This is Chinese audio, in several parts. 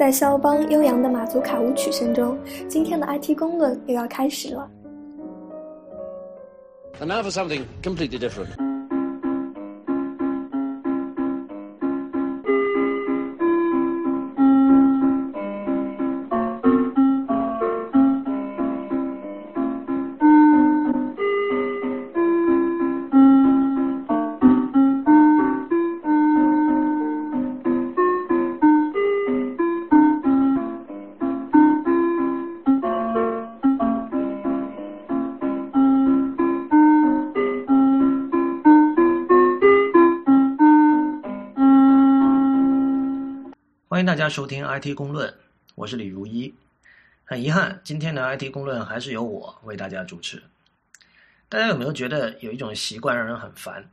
在肖邦悠扬的马祖卡舞曲声中，今天的 IT 公论又要开始了。And now for something completely different. 欢迎大家收听 IT 公论，我是李如一。很遗憾，今天的 IT 公论还是由我为大家主持。大家有没有觉得有一种习惯让人很烦？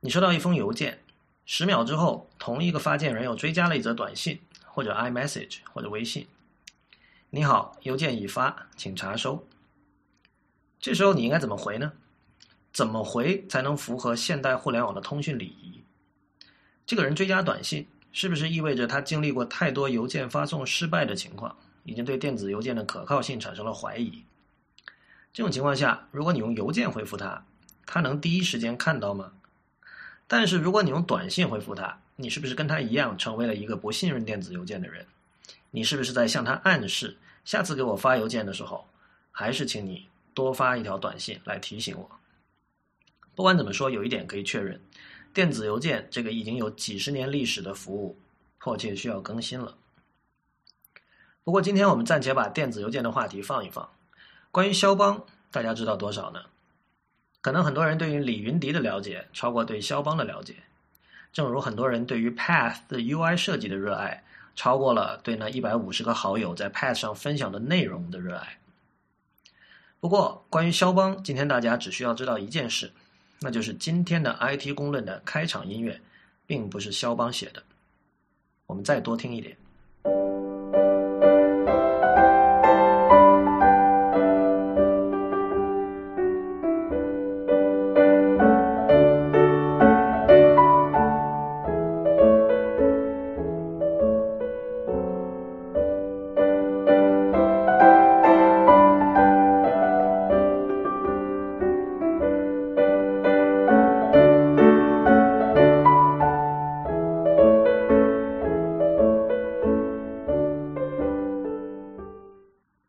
你收到一封邮件，十秒之后，同一个发件人又追加了一则短信，或者 iMessage，或者微信。你好，邮件已发，请查收。这时候你应该怎么回呢？怎么回才能符合现代互联网的通讯礼仪？这个人追加短信。是不是意味着他经历过太多邮件发送失败的情况，已经对电子邮件的可靠性产生了怀疑？这种情况下，如果你用邮件回复他，他能第一时间看到吗？但是如果你用短信回复他，你是不是跟他一样成为了一个不信任电子邮件的人？你是不是在向他暗示，下次给我发邮件的时候，还是请你多发一条短信来提醒我？不管怎么说，有一点可以确认。电子邮件这个已经有几十年历史的服务，迫切需要更新了。不过，今天我们暂且把电子邮件的话题放一放。关于肖邦，大家知道多少呢？可能很多人对于李云迪的了解超过对肖邦的了解，正如很多人对于 Path 的 UI 设计的热爱超过了对那一百五十个好友在 Path 上分享的内容的热爱。不过，关于肖邦，今天大家只需要知道一件事。那就是今天的 IT 公论的开场音乐，并不是肖邦写的。我们再多听一点。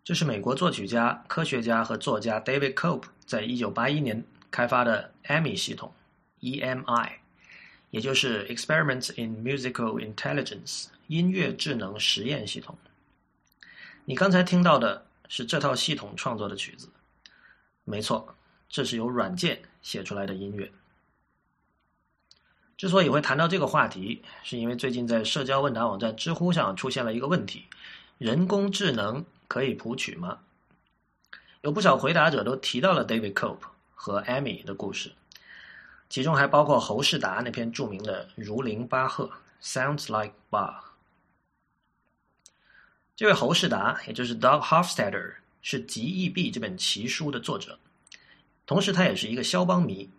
这是美国作曲家、科学家和作家 David Cope 在一九八一年开发的 EMI 系统 （EMI），也就是 Experiments in Musical Intelligence 音乐智能实验系统。你刚才听到的是这套系统创作的曲子。没错，这是由软件写出来的音乐。之所以会谈到这个话题，是因为最近在社交问答网站知乎上出现了一个问题：人工智能。可以谱曲吗？有不少回答者都提到了 David Cope 和 Amy 的故事，其中还包括侯世达那篇著名的《如林巴赫》（Sounds Like Bach）。这位侯世达，也就是 Doug Hofstadter，是《极易 B》这本奇书的作者，同时他也是一个肖邦迷。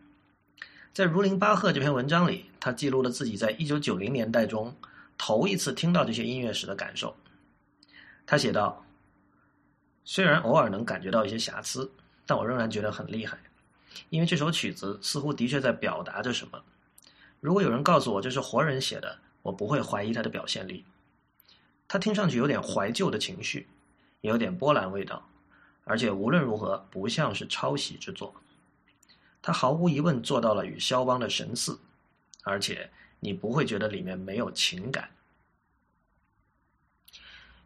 在《如林巴赫》这篇文章里，他记录了自己在1990年代中头一次听到这些音乐时的感受。他写道。虽然偶尔能感觉到一些瑕疵，但我仍然觉得很厉害，因为这首曲子似乎的确在表达着什么。如果有人告诉我这是活人写的，我不会怀疑他的表现力。他听上去有点怀旧的情绪，也有点波兰味道，而且无论如何不像是抄袭之作。他毫无疑问做到了与肖邦的神似，而且你不会觉得里面没有情感。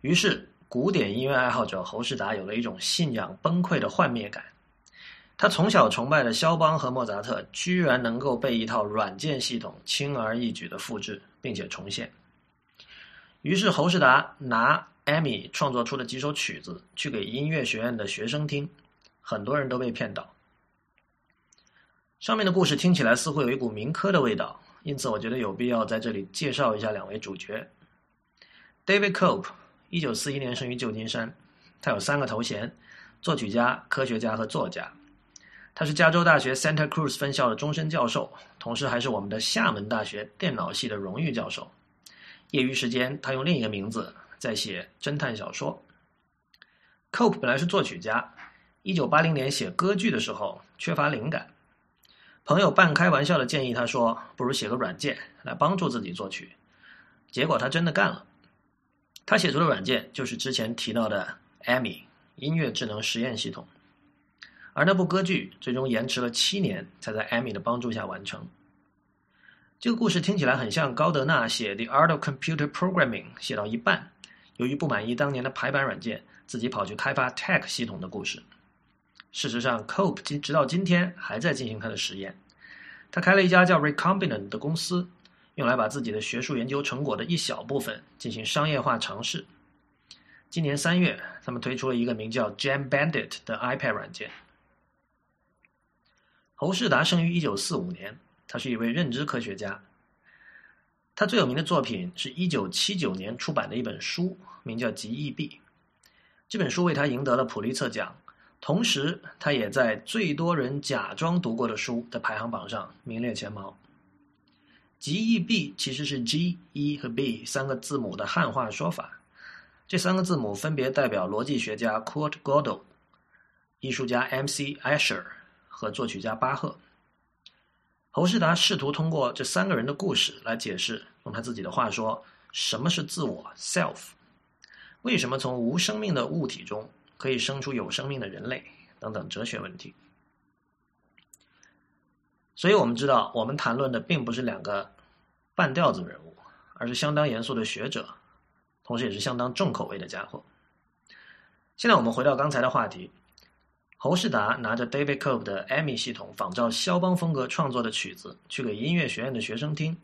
于是。古典音乐爱好者侯世达有了一种信仰崩溃的幻灭感，他从小崇拜的肖邦和莫扎特居然能够被一套软件系统轻而易举的复制并且重现。于是侯世达拿艾米创作出的几首曲子去给音乐学院的学生听，很多人都被骗倒。上面的故事听起来似乎有一股民科的味道，因此我觉得有必要在这里介绍一下两位主角：David Cope。一九四一年生于旧金山，他有三个头衔：作曲家、科学家和作家。他是加州大学 Santa Cruz 分校的终身教授，同时还是我们的厦门大学电脑系的荣誉教授。业余时间，他用另一个名字在写侦探小说。Cope 本来是作曲家，一九八零年写歌剧的时候缺乏灵感，朋友半开玩笑的建议他说：“不如写个软件来帮助自己作曲。”结果他真的干了，他写出的软件就是之前提到的 Amy 音乐智能实验系统，而那部歌剧最终延迟了七年才在 Amy 的帮助下完成。这个故事听起来很像高德纳写《The Art of Computer Programming》写到一半，由于不满意当年的排版软件。自己跑去开发 TeX 系统的故事。事实上，Cope 今直到今天还在进行他的实验。他开了一家叫 Recombinant 的公司，用来把自己的学术研究成果的一小部分进行商业化尝试。今年三月，他们推出了一个名叫 Jam Bandit 的 iPad 软件。侯世达生于一九四五年，他是一位认知科学家。他最有名的作品是一九七九年出版的一本书，名叫《极易币》。这本书为他赢得了普利策奖，同时他也在最多人假装读过的书的排行榜上名列前茅。G E B 其实是 G、E 和 B 三个字母的汉化说法，这三个字母分别代表逻辑学家 Kurt Gödel、艺术家 M C Escher 和作曲家巴赫。侯世达试图通过这三个人的故事来解释，用他自己的话说，什么是自我 （self）。为什么从无生命的物体中可以生出有生命的人类？等等哲学问题。所以我们知道，我们谈论的并不是两个半吊子人物，而是相当严肃的学者，同时也是相当重口味的家伙。现在我们回到刚才的话题，侯世达拿着 David Cope 的 Amy 系统仿照肖邦风格创作的曲子去给音乐学院的学生听，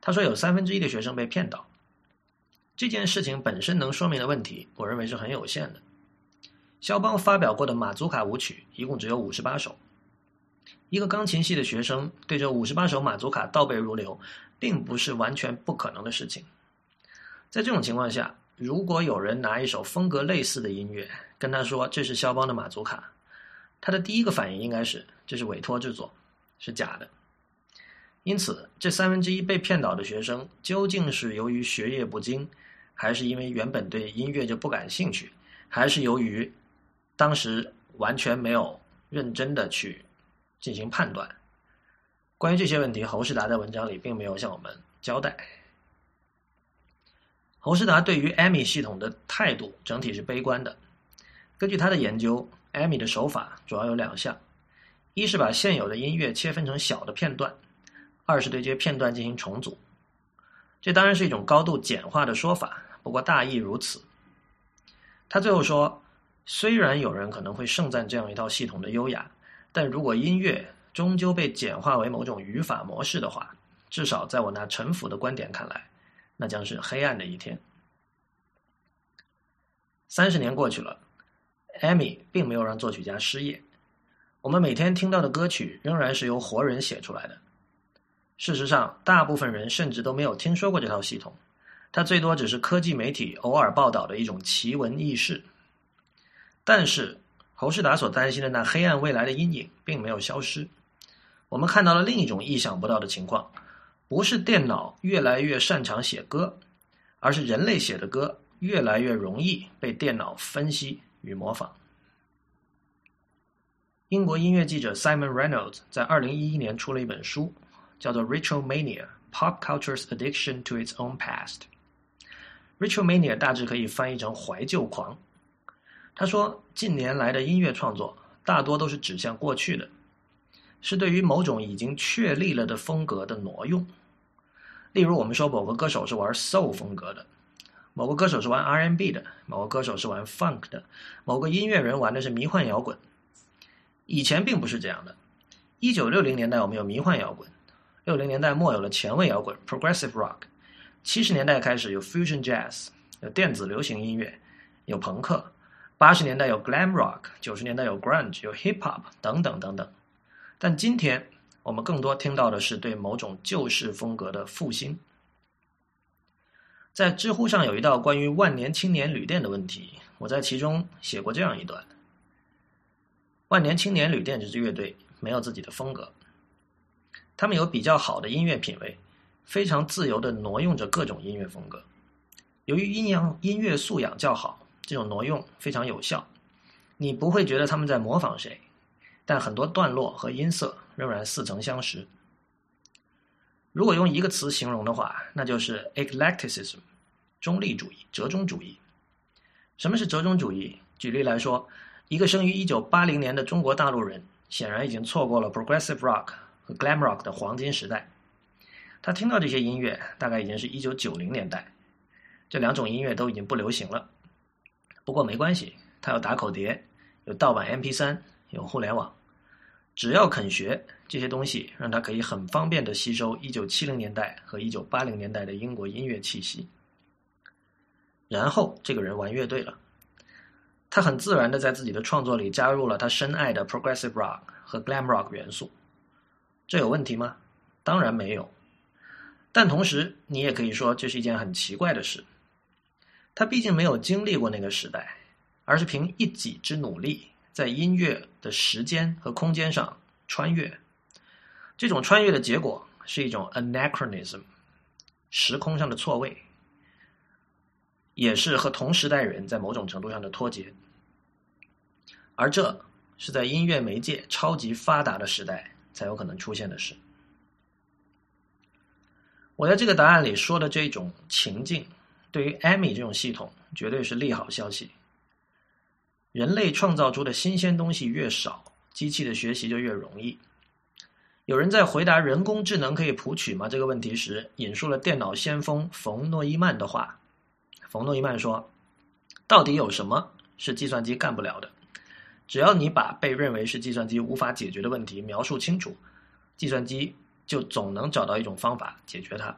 他说有三分之一的学生被骗到。这件事情本身能说明的问题，我认为是很有限的。肖邦发表过的马祖卡舞曲一共只有五十八首，一个钢琴系的学生对这五十八首马祖卡倒背如流，并不是完全不可能的事情。在这种情况下，如果有人拿一首风格类似的音乐跟他说这是肖邦的马祖卡，他的第一个反应应该是这是委托制作，是假的。因此，这三分之一被骗倒的学生究竟是由于学业不精？还是因为原本对音乐就不感兴趣，还是由于当时完全没有认真的去进行判断。关于这些问题，侯世达在文章里并没有向我们交代。侯世达对于 Amy 系统的态度整体是悲观的。根据他的研究，Amy 的手法主要有两项：一是把现有的音乐切分成小的片段；二是对这些片段进行重组。这当然是一种高度简化的说法。不过大意如此。他最后说：“虽然有人可能会盛赞这样一套系统的优雅，但如果音乐终究被简化为某种语法模式的话，至少在我那臣服的观点看来，那将是黑暗的一天。”三十年过去了，Amy 并没有让作曲家失业。我们每天听到的歌曲仍然是由活人写出来的。事实上，大部分人甚至都没有听说过这套系统。它最多只是科技媒体偶尔报道的一种奇闻异事，但是侯世达所担心的那黑暗未来的阴影并没有消失。我们看到了另一种意想不到的情况：不是电脑越来越擅长写歌，而是人类写的歌越来越容易被电脑分析与模仿。英国音乐记者 Simon Reynolds 在二零一一年出了一本书，叫做《Ritual Mania: Pop Culture's Addiction to Its Own Past》。Ritual Mania 大致可以翻译成怀旧狂。他说，近年来的音乐创作大多都是指向过去的，是对于某种已经确立了的风格的挪用。例如，我们说某个歌手是玩 Soul 风格的，某个歌手是玩 R&B 的，某个歌手是玩 Funk 的，某个音乐人玩的是迷幻摇滚。以前并不是这样的。一九六零年代我们有迷幻摇滚，六零年代末有了前卫摇滚 （Progressive Rock）。七十年代开始有 fusion jazz，有电子流行音乐，有朋克；八十年代有 glam rock，九十年代有 grunge，有 hip hop 等等等等。但今天我们更多听到的是对某种旧式风格的复兴。在知乎上有一道关于万年青年旅店的问题，我在其中写过这样一段：万年青年旅店这支乐队没有自己的风格，他们有比较好的音乐品味。非常自由的挪用着各种音乐风格，由于阴阳音乐素养较好，这种挪用非常有效，你不会觉得他们在模仿谁，但很多段落和音色仍然似曾相识。如果用一个词形容的话，那就是 eclecticism，中立主义、折中主义。什么是折中主义？举例来说，一个生于一九八零年的中国大陆人，显然已经错过了 progressive rock 和 glam rock 的黄金时代。他听到这些音乐，大概已经是一九九零年代，这两种音乐都已经不流行了。不过没关系，他有打口碟，有盗版 MP 三，有互联网，只要肯学这些东西，让他可以很方便的吸收一九七零年代和一九八零年代的英国音乐气息。然后这个人玩乐队了，他很自然的在自己的创作里加入了他深爱的 progressive rock 和 glam rock 元素，这有问题吗？当然没有。但同时，你也可以说这是一件很奇怪的事。他毕竟没有经历过那个时代，而是凭一己之努力，在音乐的时间和空间上穿越。这种穿越的结果是一种 anachronism，时空上的错位，也是和同时代人在某种程度上的脱节。而这是在音乐媒介超级发达的时代才有可能出现的事。我在这个答案里说的这种情境，对于 Amy 这种系统绝对是利好消息。人类创造出的新鲜东西越少，机器的学习就越容易。有人在回答“人工智能可以谱曲吗”这个问题时，引述了电脑先锋冯诺依曼的话。冯诺依曼说：“到底有什么是计算机干不了的？只要你把被认为是计算机无法解决的问题描述清楚，计算机。”就总能找到一种方法解决它。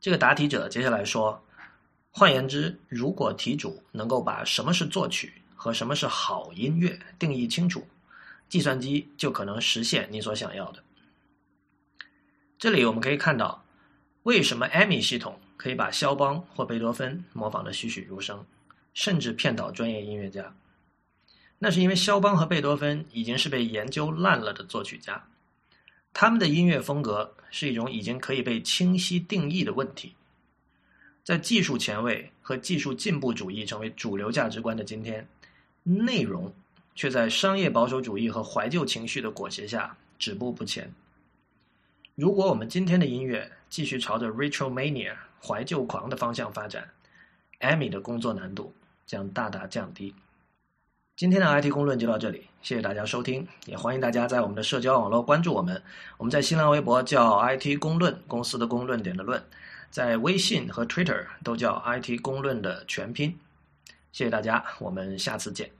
这个答题者接下来说：“换言之，如果题主能够把什么是作曲和什么是好音乐定义清楚，计算机就可能实现你所想要的。”这里我们可以看到，为什么 Amy 系统可以把肖邦或贝多芬模仿的栩栩如生，甚至骗倒专业音乐家？那是因为肖邦和贝多芬已经是被研究烂了的作曲家。他们的音乐风格是一种已经可以被清晰定义的问题。在技术前卫和技术进步主义成为主流价值观的今天，内容却在商业保守主义和怀旧情绪的裹挟下止步不前。如果我们今天的音乐继续朝着 retro mania 怀旧狂的方向发展，Amy 的工作难度将大大降低。今天的 IT 公论就到这里，谢谢大家收听，也欢迎大家在我们的社交网络关注我们。我们在新浪微博叫 IT 公论，公司的公论点的论，在微信和 Twitter 都叫 IT 公论的全拼。谢谢大家，我们下次见。